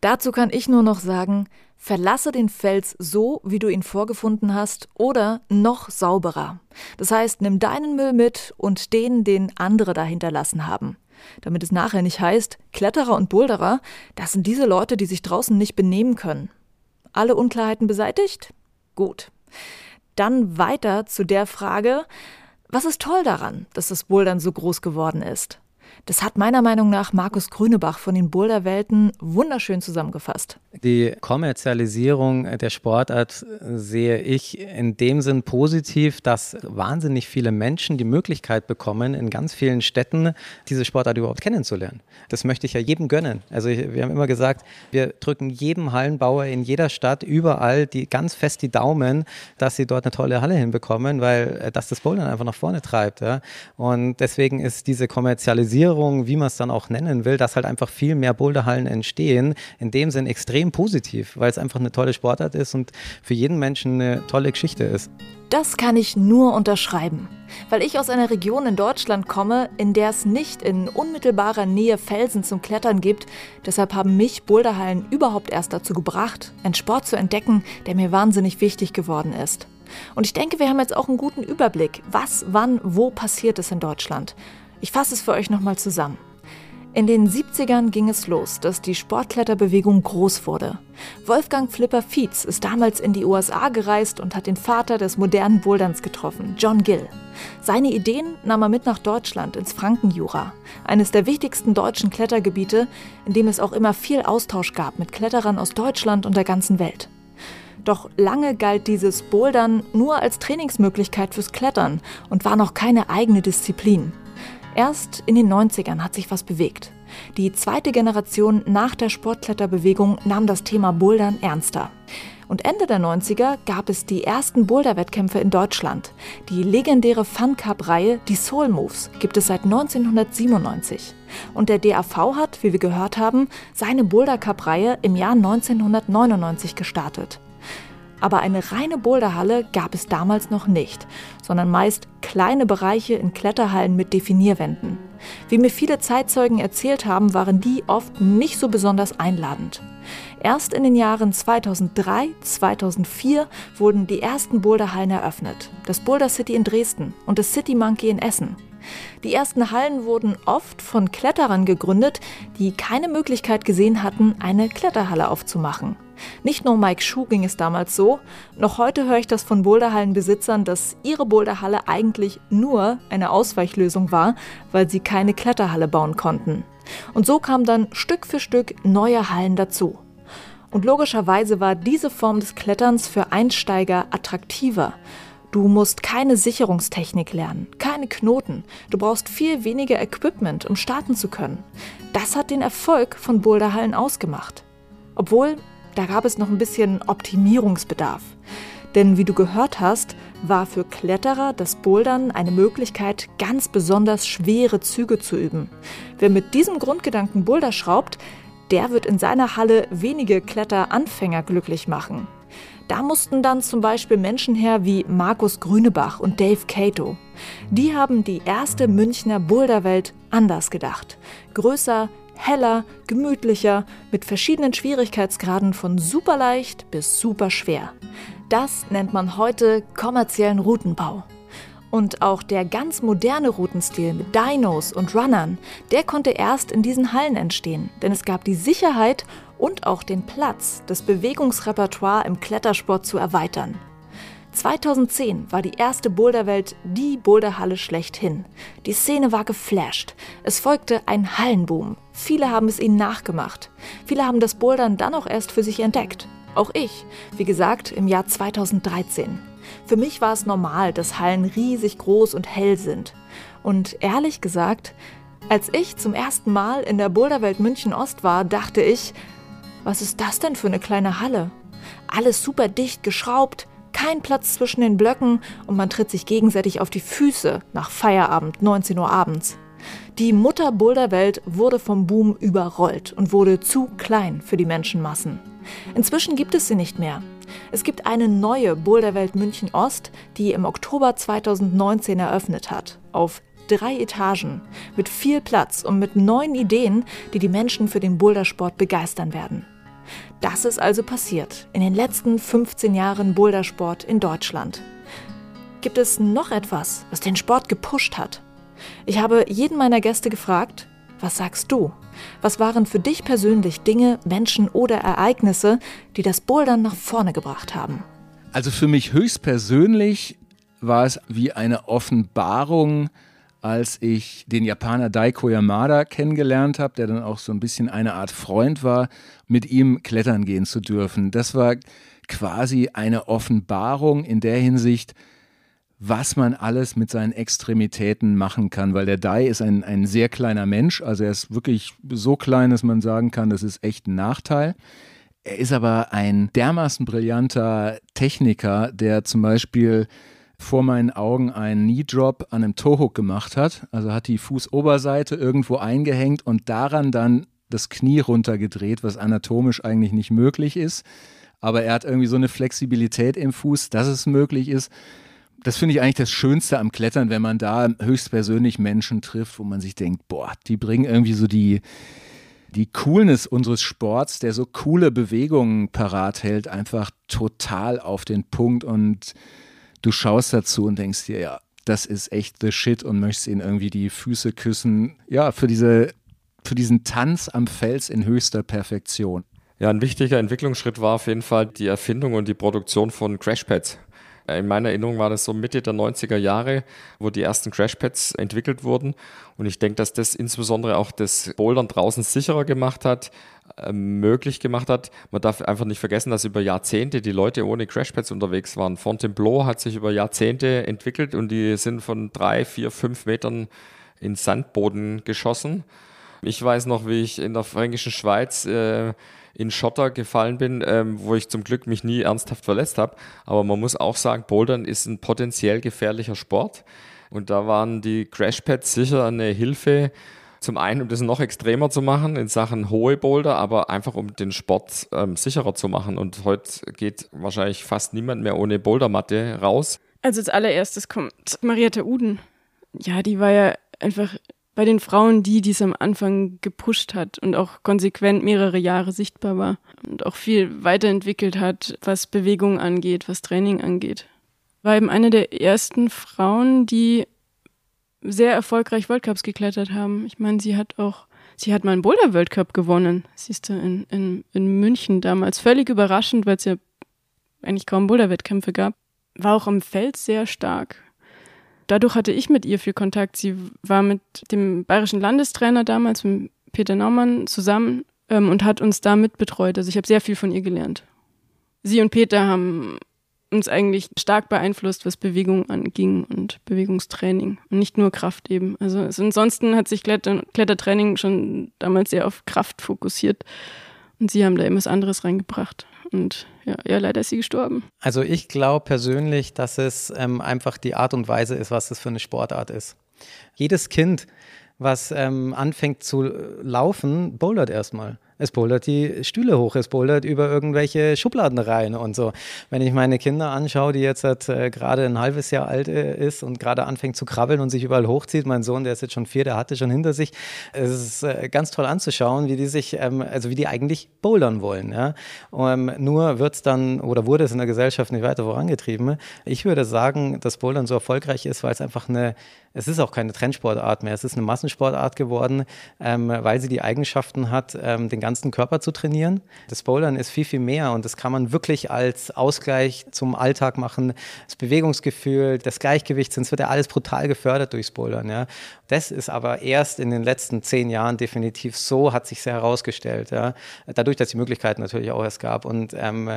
Dazu kann ich nur noch sagen, verlasse den Fels so, wie du ihn vorgefunden hast, oder noch sauberer. Das heißt, nimm deinen Müll mit und den, den andere da hinterlassen haben. Damit es nachher nicht heißt, Kletterer und Boulderer, das sind diese Leute, die sich draußen nicht benehmen können. Alle Unklarheiten beseitigt? Gut. Dann weiter zu der Frage, was ist toll daran, dass das Bouldern so groß geworden ist? Das hat meiner Meinung nach Markus Grünebach von den Boulderwelten wunderschön zusammengefasst. Die Kommerzialisierung der Sportart sehe ich in dem Sinn positiv, dass wahnsinnig viele Menschen die Möglichkeit bekommen, in ganz vielen Städten diese Sportart überhaupt kennenzulernen. Das möchte ich ja jedem gönnen. Also wir haben immer gesagt, wir drücken jedem Hallenbauer in jeder Stadt überall die ganz fest die Daumen, dass sie dort eine tolle Halle hinbekommen, weil das das Bouldern einfach nach vorne treibt. Ja? Und deswegen ist diese Kommerzialisierung Digitalisierung, wie man es dann auch nennen will, dass halt einfach viel mehr Boulderhallen entstehen, in dem Sinn extrem positiv, weil es einfach eine tolle Sportart ist und für jeden Menschen eine tolle Geschichte ist. Das kann ich nur unterschreiben, weil ich aus einer Region in Deutschland komme, in der es nicht in unmittelbarer Nähe Felsen zum Klettern gibt. Deshalb haben mich Boulderhallen überhaupt erst dazu gebracht, einen Sport zu entdecken, der mir wahnsinnig wichtig geworden ist. Und ich denke, wir haben jetzt auch einen guten Überblick, was, wann, wo passiert ist in Deutschland. Ich fasse es für euch nochmal zusammen. In den 70ern ging es los, dass die Sportkletterbewegung groß wurde. Wolfgang Flipper Fietz ist damals in die USA gereist und hat den Vater des modernen Boulderns getroffen, John Gill. Seine Ideen nahm er mit nach Deutschland ins Frankenjura, eines der wichtigsten deutschen Klettergebiete, in dem es auch immer viel Austausch gab mit Kletterern aus Deutschland und der ganzen Welt. Doch lange galt dieses Bouldern nur als Trainingsmöglichkeit fürs Klettern und war noch keine eigene Disziplin. Erst in den 90ern hat sich was bewegt. Die zweite Generation nach der Sportkletterbewegung nahm das Thema Bouldern ernster. Und Ende der 90er gab es die ersten Boulder-Wettkämpfe in Deutschland. Die legendäre Fun Cup-Reihe, die Soul Moves, gibt es seit 1997. Und der DAV hat, wie wir gehört haben, seine Boulder Cup-Reihe im Jahr 1999 gestartet. Aber eine reine Boulderhalle gab es damals noch nicht, sondern meist kleine Bereiche in Kletterhallen mit Definierwänden. Wie mir viele Zeitzeugen erzählt haben, waren die oft nicht so besonders einladend. Erst in den Jahren 2003, 2004 wurden die ersten Boulderhallen eröffnet. Das Boulder City in Dresden und das City Monkey in Essen. Die ersten Hallen wurden oft von Kletterern gegründet, die keine Möglichkeit gesehen hatten, eine Kletterhalle aufzumachen. Nicht nur Mike Schuh ging es damals so, noch heute höre ich das von Boulderhallenbesitzern, dass ihre Boulderhalle eigentlich nur eine Ausweichlösung war, weil sie keine Kletterhalle bauen konnten. Und so kamen dann Stück für Stück neue Hallen dazu. Und logischerweise war diese Form des Kletterns für Einsteiger attraktiver. Du musst keine Sicherungstechnik lernen, keine Knoten. Du brauchst viel weniger Equipment, um starten zu können. Das hat den Erfolg von Boulderhallen ausgemacht. Obwohl da gab es noch ein bisschen Optimierungsbedarf. Denn wie du gehört hast, war für Kletterer das Bouldern eine Möglichkeit, ganz besonders schwere Züge zu üben. Wer mit diesem Grundgedanken Boulder schraubt, der wird in seiner Halle wenige Kletteranfänger glücklich machen. Da mussten dann zum Beispiel Menschen her wie Markus Grünebach und Dave Cato. Die haben die erste Münchner Boulderwelt anders gedacht. Größer, heller, gemütlicher, mit verschiedenen Schwierigkeitsgraden von super leicht bis super schwer. Das nennt man heute kommerziellen Routenbau. Und auch der ganz moderne Routenstil mit Dinos und Runnern, der konnte erst in diesen Hallen entstehen, denn es gab die Sicherheit und auch den Platz, das Bewegungsrepertoire im Klettersport zu erweitern. 2010 war die erste Boulderwelt die Boulderhalle schlechthin. Die Szene war geflasht. Es folgte ein Hallenboom. Viele haben es ihnen nachgemacht. Viele haben das Bouldern dann auch erst für sich entdeckt. Auch ich, wie gesagt, im Jahr 2013. Für mich war es normal, dass Hallen riesig groß und hell sind. Und ehrlich gesagt, als ich zum ersten Mal in der Boulderwelt München Ost war, dachte ich, was ist das denn für eine kleine Halle? Alles super dicht geschraubt, kein Platz zwischen den Blöcken und man tritt sich gegenseitig auf die Füße nach Feierabend, 19 Uhr abends. Die Mutter Boulderwelt wurde vom Boom überrollt und wurde zu klein für die Menschenmassen. Inzwischen gibt es sie nicht mehr. Es gibt eine neue Boulderwelt München Ost, die im Oktober 2019 eröffnet hat, auf drei Etagen, mit viel Platz und mit neuen Ideen, die die Menschen für den Bouldersport begeistern werden. Das ist also passiert in den letzten 15 Jahren Bouldersport in Deutschland. Gibt es noch etwas, was den Sport gepusht hat? Ich habe jeden meiner Gäste gefragt, was sagst du? Was waren für dich persönlich Dinge, Menschen oder Ereignisse, die das Bouldern nach vorne gebracht haben? Also für mich höchstpersönlich war es wie eine Offenbarung als ich den Japaner Daiko Yamada kennengelernt habe, der dann auch so ein bisschen eine Art Freund war, mit ihm klettern gehen zu dürfen. Das war quasi eine Offenbarung in der Hinsicht, was man alles mit seinen Extremitäten machen kann, weil der Dai ist ein, ein sehr kleiner Mensch, also er ist wirklich so klein, dass man sagen kann, das ist echt ein Nachteil. Er ist aber ein dermaßen brillanter Techniker, der zum Beispiel vor meinen Augen einen Knee Drop an einem Toe Hook gemacht hat. Also hat die Fußoberseite irgendwo eingehängt und daran dann das Knie runtergedreht, was anatomisch eigentlich nicht möglich ist. Aber er hat irgendwie so eine Flexibilität im Fuß, dass es möglich ist. Das finde ich eigentlich das Schönste am Klettern, wenn man da höchstpersönlich Menschen trifft, wo man sich denkt, boah, die bringen irgendwie so die, die Coolness unseres Sports, der so coole Bewegungen parat hält, einfach total auf den Punkt und du schaust dazu und denkst dir, ja, das ist echt the shit und möchtest ihnen irgendwie die Füße küssen. Ja, für diese, für diesen Tanz am Fels in höchster Perfektion. Ja, ein wichtiger Entwicklungsschritt war auf jeden Fall die Erfindung und die Produktion von Crashpads. In meiner Erinnerung war das so Mitte der 90er Jahre, wo die ersten Crashpads entwickelt wurden. Und ich denke, dass das insbesondere auch das Bouldern draußen sicherer gemacht hat, äh, möglich gemacht hat. Man darf einfach nicht vergessen, dass über Jahrzehnte die Leute ohne Crashpads unterwegs waren. Fontainebleau hat sich über Jahrzehnte entwickelt und die sind von drei, vier, fünf Metern ins Sandboden geschossen. Ich weiß noch, wie ich in der fränkischen Schweiz äh, in Schotter gefallen bin, ähm, wo ich zum Glück mich nie ernsthaft verletzt habe. Aber man muss auch sagen, Bouldern ist ein potenziell gefährlicher Sport. Und da waren die Crashpads sicher eine Hilfe, zum einen, um das noch extremer zu machen in Sachen hohe Boulder, aber einfach um den Sport ähm, sicherer zu machen. Und heute geht wahrscheinlich fast niemand mehr ohne Bouldermatte raus. Also als allererstes kommt Mariette Uden. Ja, die war ja einfach bei den Frauen die, die es am Anfang gepusht hat und auch konsequent mehrere Jahre sichtbar war und auch viel weiterentwickelt hat, was Bewegung angeht, was Training angeht. War eben eine der ersten Frauen, die sehr erfolgreich World geklettert haben. Ich meine, sie hat auch, sie hat mal einen Boulder World Cup gewonnen, siehst du, in, in, in München damals. Völlig überraschend, weil es ja eigentlich kaum Boulder-Wettkämpfe gab. War auch am Feld sehr stark dadurch hatte ich mit ihr viel Kontakt. Sie war mit dem bayerischen Landestrainer damals, mit Peter Naumann, zusammen ähm, und hat uns da mitbetreut. Also ich habe sehr viel von ihr gelernt. Sie und Peter haben uns eigentlich stark beeinflusst, was Bewegung anging und Bewegungstraining und nicht nur Kraft eben. Also, also ansonsten hat sich Kletter Klettertraining schon damals sehr auf Kraft fokussiert und sie haben da eben was anderes reingebracht. Und ja, ja leider ist sie gestorben. Also ich glaube persönlich, dass es ähm, einfach die Art und Weise ist, was das für eine Sportart ist. Jedes Kind, was ähm, anfängt zu laufen, bouldert erstmal. Es bouldert die Stühle hoch, es bouldert über irgendwelche Schubladen rein und so. Wenn ich meine Kinder anschaue, die jetzt halt, äh, gerade ein halbes Jahr alt äh, ist und gerade anfängt zu krabbeln und sich überall hochzieht, mein Sohn, der ist jetzt schon vier, der hatte schon hinter sich, es ist äh, ganz toll anzuschauen, wie die sich, ähm, also wie die eigentlich bouldern wollen. Ja? Um, nur wird es dann oder wurde es in der Gesellschaft nicht weiter vorangetrieben. Ich würde sagen, dass Bouldern so erfolgreich ist, weil es einfach eine es ist auch keine Trendsportart mehr, es ist eine Massensportart geworden, ähm, weil sie die Eigenschaften hat, ähm, den ganzen Körper zu trainieren. Das Bouldern ist viel, viel mehr und das kann man wirklich als Ausgleich zum Alltag machen. Das Bewegungsgefühl, das Gleichgewicht, es wird ja alles brutal gefördert durchs Bouldern. Ja. Das ist aber erst in den letzten zehn Jahren definitiv so, hat sich sehr herausgestellt. Ja. Dadurch, dass die Möglichkeiten natürlich auch erst gab. Und ähm,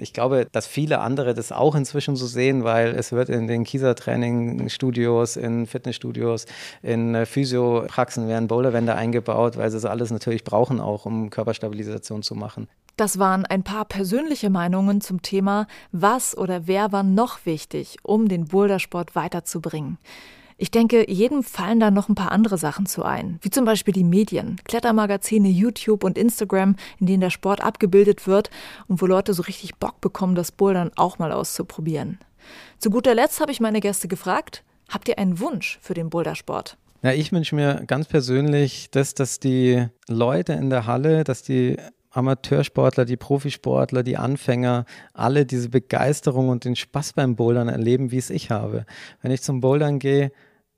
ich glaube, dass viele andere das auch inzwischen so sehen, weil es wird in den Kieser-Training-Studios, in Fitnessstudios, in äh, Physiopraxen werden Boulderwände eingebaut, weil sie das alles natürlich brauchen auch, um Körperstabilisation zu machen. Das waren ein paar persönliche Meinungen zum Thema, was oder wer war noch wichtig, um den Bouldersport weiterzubringen. Ich denke, jedem fallen da noch ein paar andere Sachen zu ein, wie zum Beispiel die Medien, Klettermagazine, YouTube und Instagram, in denen der Sport abgebildet wird und wo Leute so richtig Bock bekommen, das Bouldern auch mal auszuprobieren. Zu guter Letzt habe ich meine Gäste gefragt, Habt ihr einen Wunsch für den Bouldersport? Ja, ich wünsche mir ganz persönlich, dass, dass die Leute in der Halle, dass die Amateursportler, die Profisportler, die Anfänger, alle diese Begeisterung und den Spaß beim Bouldern erleben, wie es ich habe. Wenn ich zum Bouldern gehe,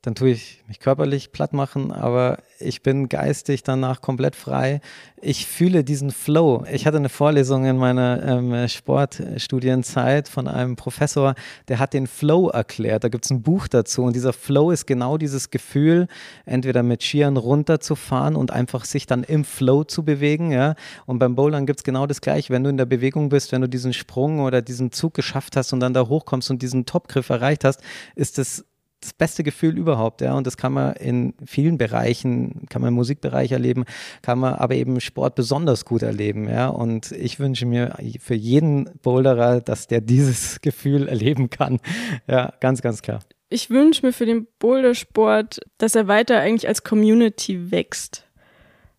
dann tue ich mich körperlich platt machen, aber ich bin geistig danach komplett frei. Ich fühle diesen Flow. Ich hatte eine Vorlesung in meiner ähm, Sportstudienzeit von einem Professor, der hat den Flow erklärt. Da gibt es ein Buch dazu und dieser Flow ist genau dieses Gefühl, entweder mit Skiern runterzufahren und einfach sich dann im Flow zu bewegen. Ja? Und beim Bowlern gibt es genau das Gleiche. Wenn du in der Bewegung bist, wenn du diesen Sprung oder diesen Zug geschafft hast und dann da hochkommst und diesen Topgriff erreicht hast, ist es das beste Gefühl überhaupt, ja. Und das kann man in vielen Bereichen, kann man im Musikbereich erleben, kann man aber eben Sport besonders gut erleben, ja. Und ich wünsche mir für jeden Boulderer, dass der dieses Gefühl erleben kann. Ja, ganz, ganz klar. Ich wünsche mir für den Bouldersport, dass er weiter eigentlich als Community wächst.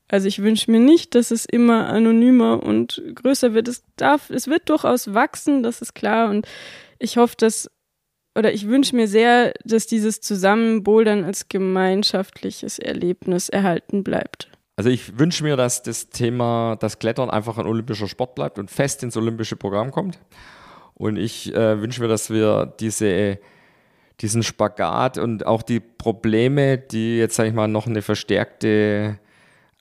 Also ich wünsche mir nicht, dass es immer anonymer und größer wird. Es darf, es wird durchaus wachsen, das ist klar. Und ich hoffe, dass oder ich wünsche mir sehr, dass dieses Zusammenbouldern als gemeinschaftliches Erlebnis erhalten bleibt. Also ich wünsche mir, dass das Thema, das Klettern einfach ein olympischer Sport bleibt und fest ins olympische Programm kommt. Und ich äh, wünsche mir, dass wir diese, diesen Spagat und auch die Probleme, die jetzt, sage ich mal, noch eine verstärkte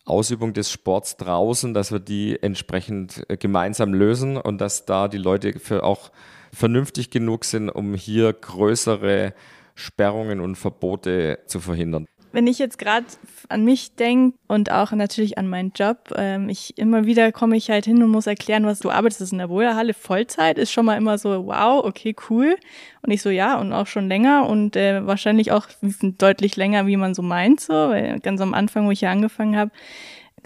Ausübung des Sports draußen, dass wir die entsprechend äh, gemeinsam lösen und dass da die Leute für auch vernünftig genug sind, um hier größere Sperrungen und Verbote zu verhindern. Wenn ich jetzt gerade an mich denke und auch natürlich an meinen Job, ähm, ich immer wieder komme ich halt hin und muss erklären, was du arbeitest in der Boulderhalle Vollzeit, ist schon mal immer so, wow, okay, cool. Und ich so, ja, und auch schon länger und äh, wahrscheinlich auch deutlich länger, wie man so meint, so, weil ganz am Anfang, wo ich hier angefangen habe,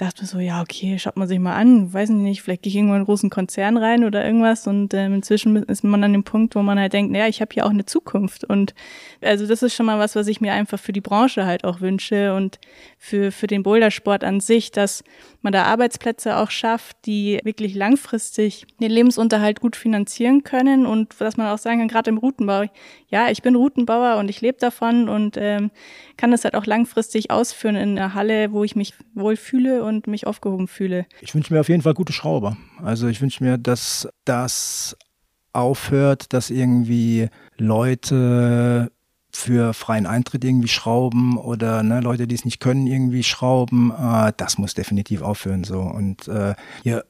dachte mir so, ja, okay, schaut man sich mal an, weiß nicht, vielleicht gehe ich irgendwo in einen großen Konzern rein oder irgendwas und ähm, inzwischen ist man an dem Punkt, wo man halt denkt, naja, ich habe hier auch eine Zukunft. Und also das ist schon mal was, was ich mir einfach für die Branche halt auch wünsche. Und für, für den Bouldersport an sich, dass man da Arbeitsplätze auch schafft, die wirklich langfristig den Lebensunterhalt gut finanzieren können und dass man auch sagen kann, gerade im Routenbau, ja, ich bin Routenbauer und ich lebe davon und ähm, kann das halt auch langfristig ausführen in einer Halle, wo ich mich wohl fühle und mich aufgehoben fühle. Ich wünsche mir auf jeden Fall gute Schrauber. Also ich wünsche mir, dass das aufhört, dass irgendwie Leute für freien Eintritt irgendwie schrauben oder ne, Leute, die es nicht können, irgendwie schrauben. Äh, das muss definitiv aufhören so. Und äh, je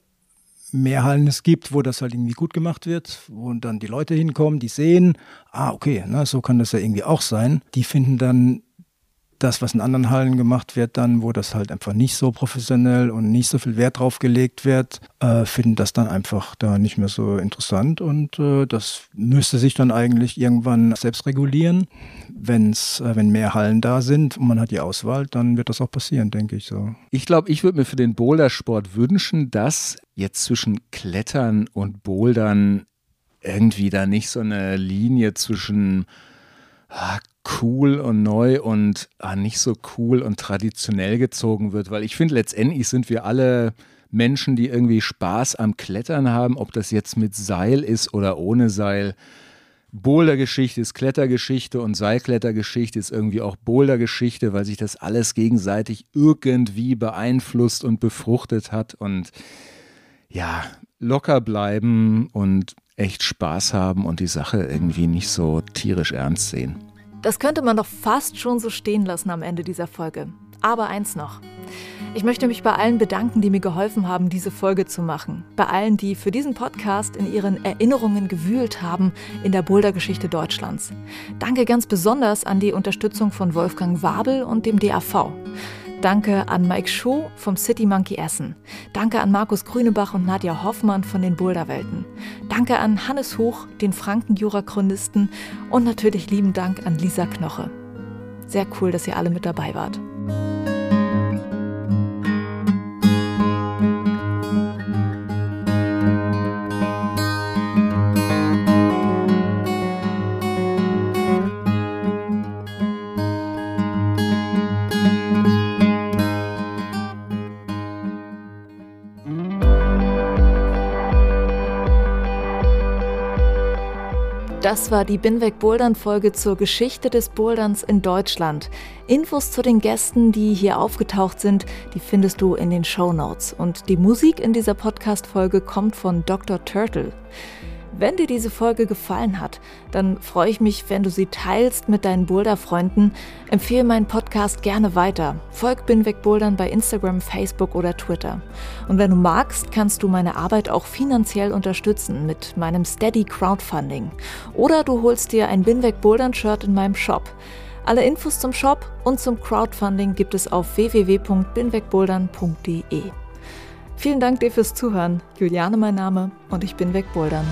mehr Hallen es gibt, wo das halt irgendwie gut gemacht wird, wo dann die Leute hinkommen, die sehen, ah, okay, ne, so kann das ja irgendwie auch sein. Die finden dann das, was in anderen Hallen gemacht wird, dann, wo das halt einfach nicht so professionell und nicht so viel Wert drauf gelegt wird, äh, finden das dann einfach da nicht mehr so interessant und äh, das müsste sich dann eigentlich irgendwann selbst regulieren. Wenn's, äh, wenn mehr Hallen da sind und man hat die Auswahl, dann wird das auch passieren, denke ich so. Ich glaube, ich würde mir für den Bouldersport wünschen, dass jetzt zwischen Klettern und Bouldern irgendwie da nicht so eine Linie zwischen ah, cool und neu und ah, nicht so cool und traditionell gezogen wird, weil ich finde, letztendlich sind wir alle Menschen, die irgendwie Spaß am Klettern haben, ob das jetzt mit Seil ist oder ohne Seil. Bouldergeschichte ist Klettergeschichte und Seilklettergeschichte ist irgendwie auch Bouldergeschichte, weil sich das alles gegenseitig irgendwie beeinflusst und befruchtet hat und ja, locker bleiben und echt Spaß haben und die Sache irgendwie nicht so tierisch ernst sehen. Das könnte man doch fast schon so stehen lassen am Ende dieser Folge. Aber eins noch. Ich möchte mich bei allen bedanken, die mir geholfen haben, diese Folge zu machen. Bei allen, die für diesen Podcast in ihren Erinnerungen gewühlt haben in der Bouldergeschichte Deutschlands. Danke ganz besonders an die Unterstützung von Wolfgang Wabel und dem DAV. Danke an Mike Schuh vom City Monkey Essen. Danke an Markus Grünebach und Nadja Hoffmann von den Boulderwelten. Danke an Hannes Hoch, den Frankenjura-Chronisten und natürlich lieben Dank an Lisa Knoche. Sehr cool, dass ihr alle mit dabei wart. Das war die Binweg Bouldern Folge zur Geschichte des Boulderns in Deutschland. Infos zu den Gästen, die hier aufgetaucht sind, die findest du in den Show Notes. Und die Musik in dieser Podcast Folge kommt von Dr. Turtle. Wenn dir diese Folge gefallen hat, dann freue ich mich, wenn du sie teilst mit deinen Boulder-Freunden. Empfehle meinen Podcast gerne weiter. Folg Binweg Bouldern bei Instagram, Facebook oder Twitter. Und wenn du magst, kannst du meine Arbeit auch finanziell unterstützen mit meinem Steady Crowdfunding. Oder du holst dir ein Binweg Bouldern Shirt in meinem Shop. Alle Infos zum Shop und zum Crowdfunding gibt es auf www.binwegbouldern.de. Vielen Dank dir fürs Zuhören. Juliane mein Name und ich bin wegbouldern.